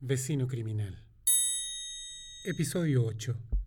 Vecino Criminal. Episodio 8.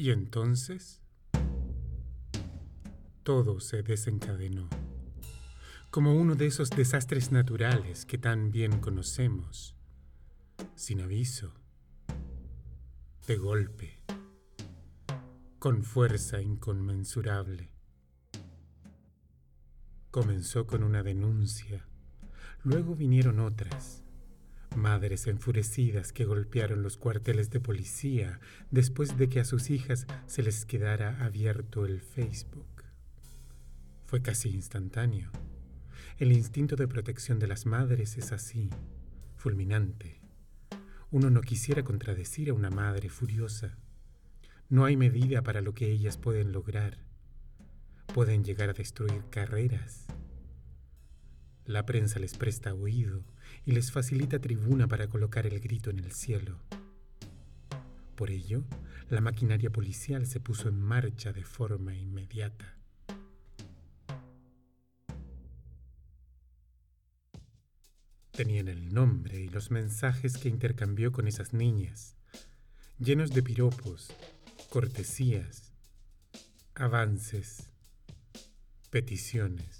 Y entonces todo se desencadenó, como uno de esos desastres naturales que tan bien conocemos, sin aviso, de golpe, con fuerza inconmensurable. Comenzó con una denuncia, luego vinieron otras Madres enfurecidas que golpearon los cuarteles de policía después de que a sus hijas se les quedara abierto el Facebook. Fue casi instantáneo. El instinto de protección de las madres es así, fulminante. Uno no quisiera contradecir a una madre furiosa. No hay medida para lo que ellas pueden lograr. Pueden llegar a destruir carreras. La prensa les presta oído y les facilita tribuna para colocar el grito en el cielo. Por ello, la maquinaria policial se puso en marcha de forma inmediata. Tenían el nombre y los mensajes que intercambió con esas niñas, llenos de piropos, cortesías, avances, peticiones.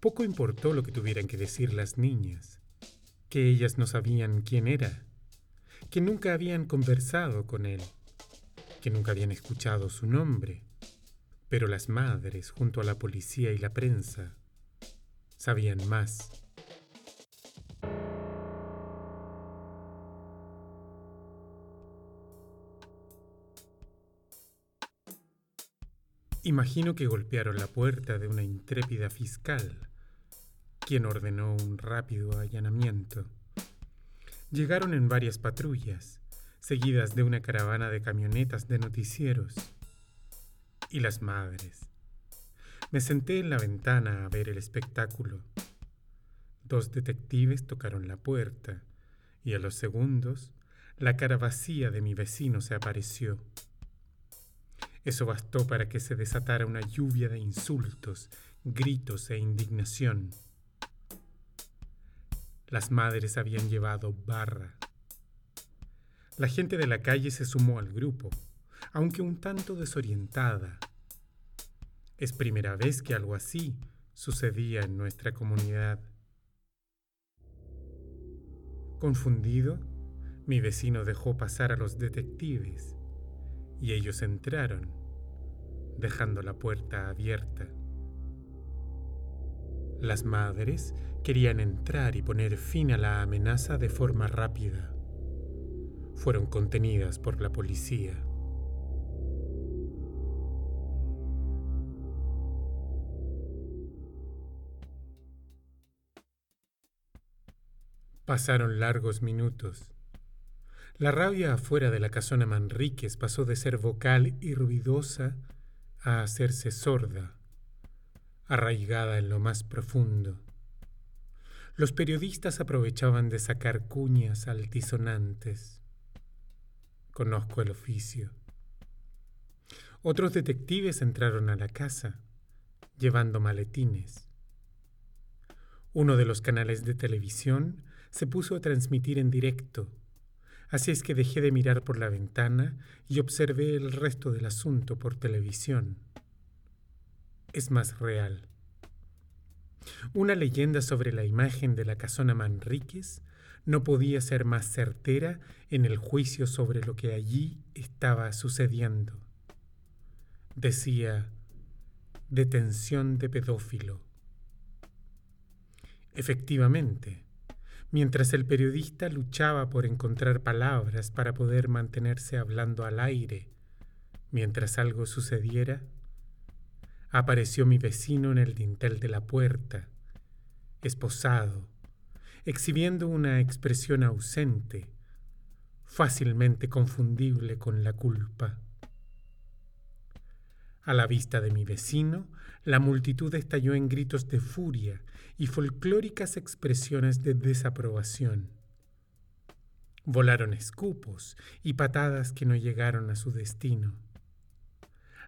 Poco importó lo que tuvieran que decir las niñas, que ellas no sabían quién era, que nunca habían conversado con él, que nunca habían escuchado su nombre, pero las madres, junto a la policía y la prensa, sabían más. Imagino que golpearon la puerta de una intrépida fiscal, quien ordenó un rápido allanamiento. Llegaron en varias patrullas, seguidas de una caravana de camionetas de noticieros. Y las madres. Me senté en la ventana a ver el espectáculo. Dos detectives tocaron la puerta y a los segundos la cara vacía de mi vecino se apareció. Eso bastó para que se desatara una lluvia de insultos, gritos e indignación. Las madres habían llevado barra. La gente de la calle se sumó al grupo, aunque un tanto desorientada. Es primera vez que algo así sucedía en nuestra comunidad. Confundido, mi vecino dejó pasar a los detectives y ellos entraron dejando la puerta abierta. Las madres querían entrar y poner fin a la amenaza de forma rápida. Fueron contenidas por la policía. Pasaron largos minutos. La rabia afuera de la casona Manríquez pasó de ser vocal y ruidosa a hacerse sorda, arraigada en lo más profundo. Los periodistas aprovechaban de sacar cuñas altisonantes. Conozco el oficio. Otros detectives entraron a la casa, llevando maletines. Uno de los canales de televisión se puso a transmitir en directo Así es que dejé de mirar por la ventana y observé el resto del asunto por televisión. Es más real. Una leyenda sobre la imagen de la casona Manríquez no podía ser más certera en el juicio sobre lo que allí estaba sucediendo. Decía, detención de pedófilo. Efectivamente, mientras el periodista luchaba por encontrar palabras para poder mantenerse hablando al aire mientras algo sucediera, apareció mi vecino en el dintel de la puerta, esposado, exhibiendo una expresión ausente, fácilmente confundible con la culpa. A la vista de mi vecino, la multitud estalló en gritos de furia y folclóricas expresiones de desaprobación. Volaron escupos y patadas que no llegaron a su destino.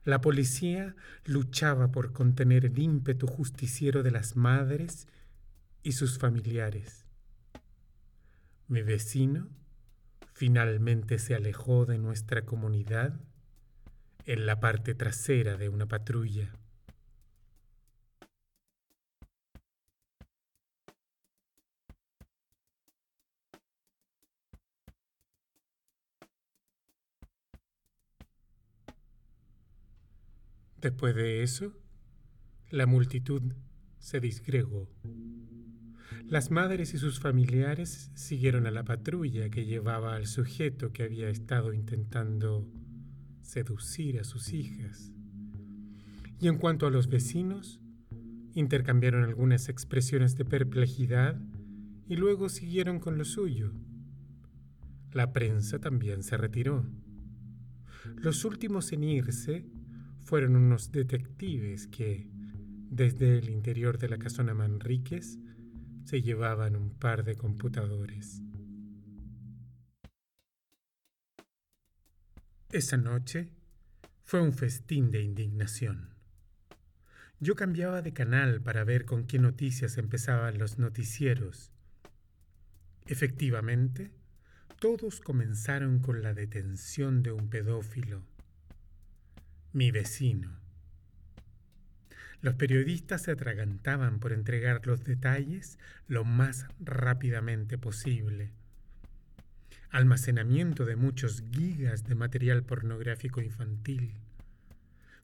La policía luchaba por contener el ímpetu justiciero de las madres y sus familiares. Mi vecino finalmente se alejó de nuestra comunidad en la parte trasera de una patrulla. Después de eso, la multitud se disgregó. Las madres y sus familiares siguieron a la patrulla que llevaba al sujeto que había estado intentando seducir a sus hijas. Y en cuanto a los vecinos, intercambiaron algunas expresiones de perplejidad y luego siguieron con lo suyo. La prensa también se retiró. Los últimos en irse fueron unos detectives que, desde el interior de la casona Manríquez, se llevaban un par de computadores. Esa noche fue un festín de indignación. Yo cambiaba de canal para ver con qué noticias empezaban los noticieros. Efectivamente, todos comenzaron con la detención de un pedófilo, mi vecino. Los periodistas se atragantaban por entregar los detalles lo más rápidamente posible. Almacenamiento de muchos gigas de material pornográfico infantil.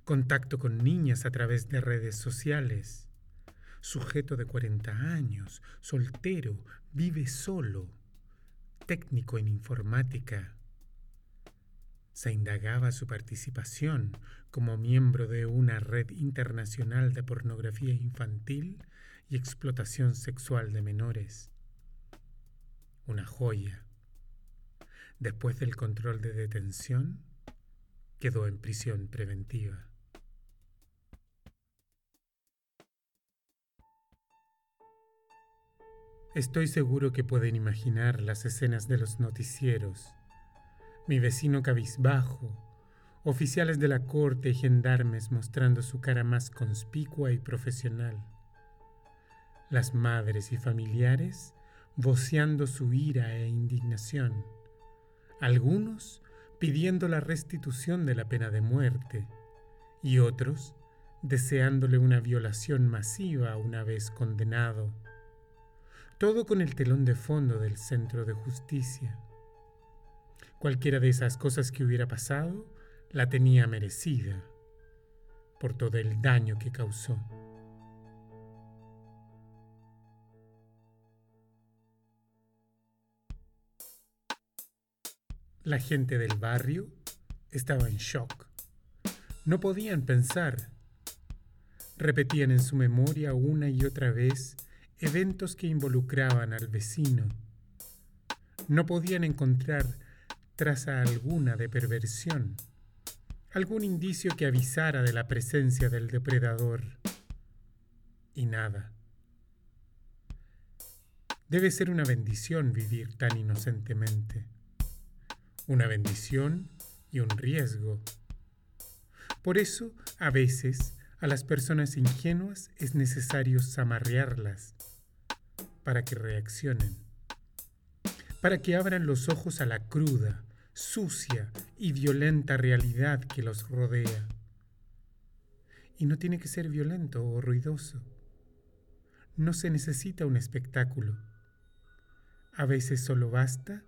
Contacto con niñas a través de redes sociales. Sujeto de 40 años, soltero, vive solo. Técnico en informática se indagaba su participación como miembro de una red internacional de pornografía infantil y explotación sexual de menores. Una joya. Después del control de detención, quedó en prisión preventiva. Estoy seguro que pueden imaginar las escenas de los noticieros. Mi vecino cabizbajo, oficiales de la corte y gendarmes mostrando su cara más conspicua y profesional, las madres y familiares voceando su ira e indignación, algunos pidiendo la restitución de la pena de muerte y otros deseándole una violación masiva una vez condenado, todo con el telón de fondo del centro de justicia. Cualquiera de esas cosas que hubiera pasado, la tenía merecida por todo el daño que causó. La gente del barrio estaba en shock. No podían pensar. Repetían en su memoria una y otra vez eventos que involucraban al vecino. No podían encontrar traza alguna de perversión, algún indicio que avisara de la presencia del depredador. Y nada. Debe ser una bendición vivir tan inocentemente. Una bendición y un riesgo. Por eso, a veces, a las personas ingenuas es necesario zamarrearlas para que reaccionen, para que abran los ojos a la cruda, sucia y violenta realidad que los rodea. Y no tiene que ser violento o ruidoso. No se necesita un espectáculo. A veces solo basta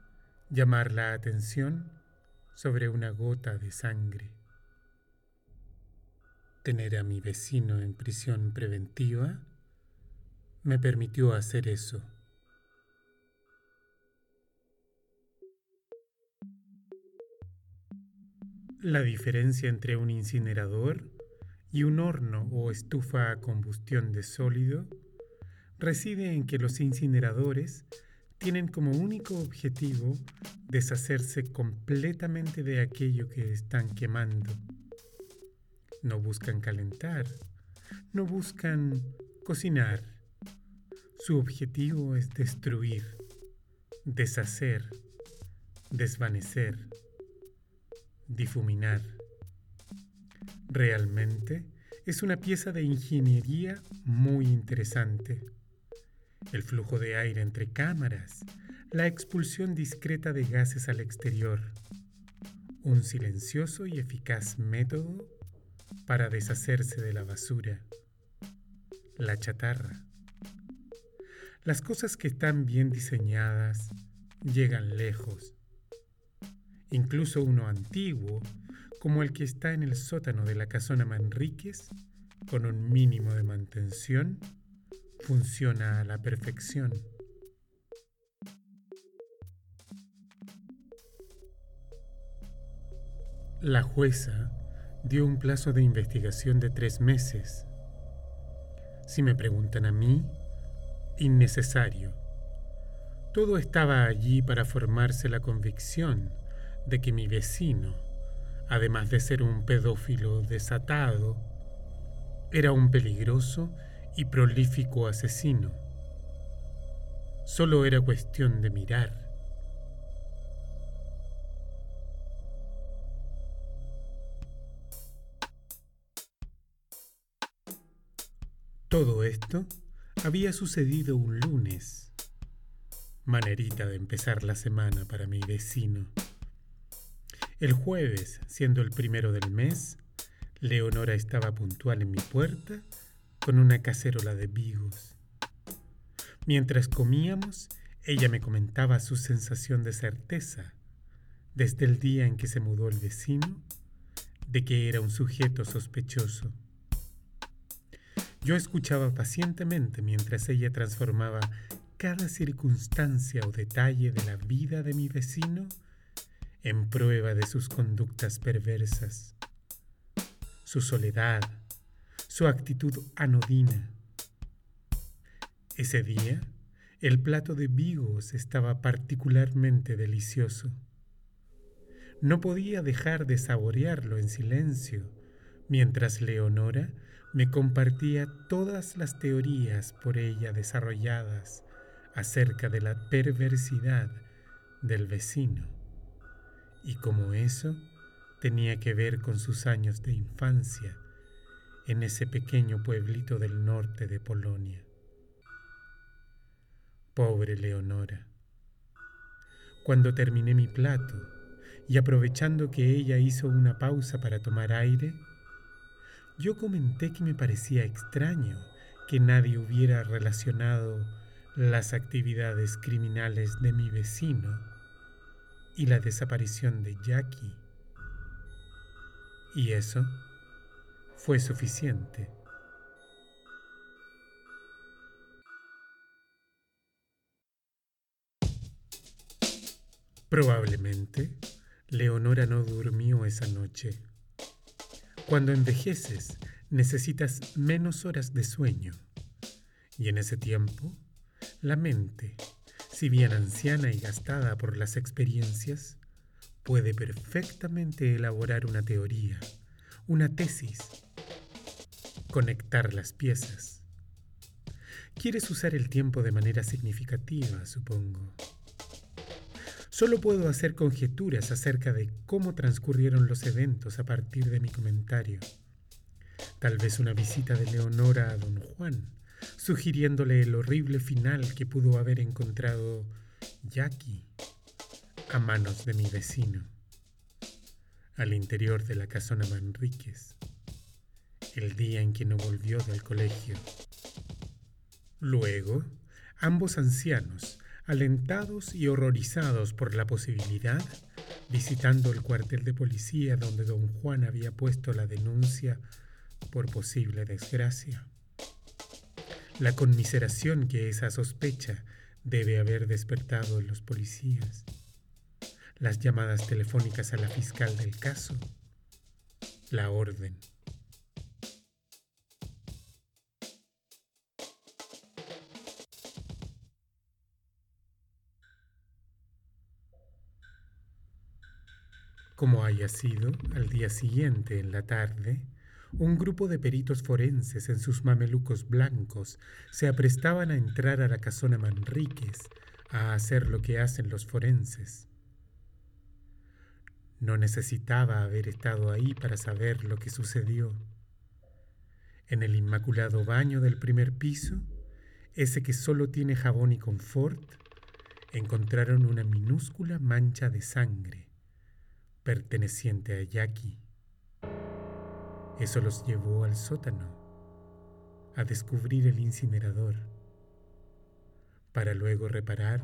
llamar la atención sobre una gota de sangre. Tener a mi vecino en prisión preventiva me permitió hacer eso. La diferencia entre un incinerador y un horno o estufa a combustión de sólido reside en que los incineradores tienen como único objetivo deshacerse completamente de aquello que están quemando. No buscan calentar, no buscan cocinar. Su objetivo es destruir, deshacer, desvanecer, difuminar. Realmente es una pieza de ingeniería muy interesante el flujo de aire entre cámaras, la expulsión discreta de gases al exterior, un silencioso y eficaz método para deshacerse de la basura, la chatarra. Las cosas que están bien diseñadas llegan lejos. Incluso uno antiguo, como el que está en el sótano de la casona Manríquez, con un mínimo de mantención, funciona a la perfección. La jueza dio un plazo de investigación de tres meses. Si me preguntan a mí, innecesario. Todo estaba allí para formarse la convicción de que mi vecino, además de ser un pedófilo desatado, era un peligroso y prolífico asesino. Solo era cuestión de mirar. Todo esto había sucedido un lunes. Manerita de empezar la semana para mi vecino. El jueves, siendo el primero del mes, Leonora estaba puntual en mi puerta con una cacerola de vigos. Mientras comíamos, ella me comentaba su sensación de certeza, desde el día en que se mudó el vecino, de que era un sujeto sospechoso. Yo escuchaba pacientemente mientras ella transformaba cada circunstancia o detalle de la vida de mi vecino en prueba de sus conductas perversas, su soledad, su actitud anodina. Ese día, el plato de vigos estaba particularmente delicioso. No podía dejar de saborearlo en silencio, mientras Leonora me compartía todas las teorías por ella desarrolladas acerca de la perversidad del vecino y cómo eso tenía que ver con sus años de infancia en ese pequeño pueblito del norte de Polonia. Pobre Leonora. Cuando terminé mi plato y aprovechando que ella hizo una pausa para tomar aire, yo comenté que me parecía extraño que nadie hubiera relacionado las actividades criminales de mi vecino y la desaparición de Jackie. Y eso fue suficiente. Probablemente, Leonora no durmió esa noche. Cuando envejeces, necesitas menos horas de sueño. Y en ese tiempo, la mente, si bien anciana y gastada por las experiencias, puede perfectamente elaborar una teoría, una tesis conectar las piezas. Quieres usar el tiempo de manera significativa, supongo. Solo puedo hacer conjeturas acerca de cómo transcurrieron los eventos a partir de mi comentario. Tal vez una visita de Leonora a don Juan, sugiriéndole el horrible final que pudo haber encontrado Jackie a manos de mi vecino, al interior de la casona Manríquez el día en que no volvió del colegio. Luego, ambos ancianos, alentados y horrorizados por la posibilidad, visitando el cuartel de policía donde don Juan había puesto la denuncia por posible desgracia. La conmiseración que esa sospecha debe haber despertado en los policías. Las llamadas telefónicas a la fiscal del caso. La orden. Como haya sido, al día siguiente, en la tarde, un grupo de peritos forenses en sus mamelucos blancos se aprestaban a entrar a la casona Manríquez a hacer lo que hacen los forenses. No necesitaba haber estado ahí para saber lo que sucedió. En el inmaculado baño del primer piso, ese que solo tiene jabón y confort, encontraron una minúscula mancha de sangre perteneciente a Jackie. Eso los llevó al sótano a descubrir el incinerador para luego reparar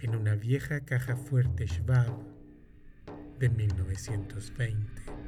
en una vieja caja fuerte Schwab de 1920.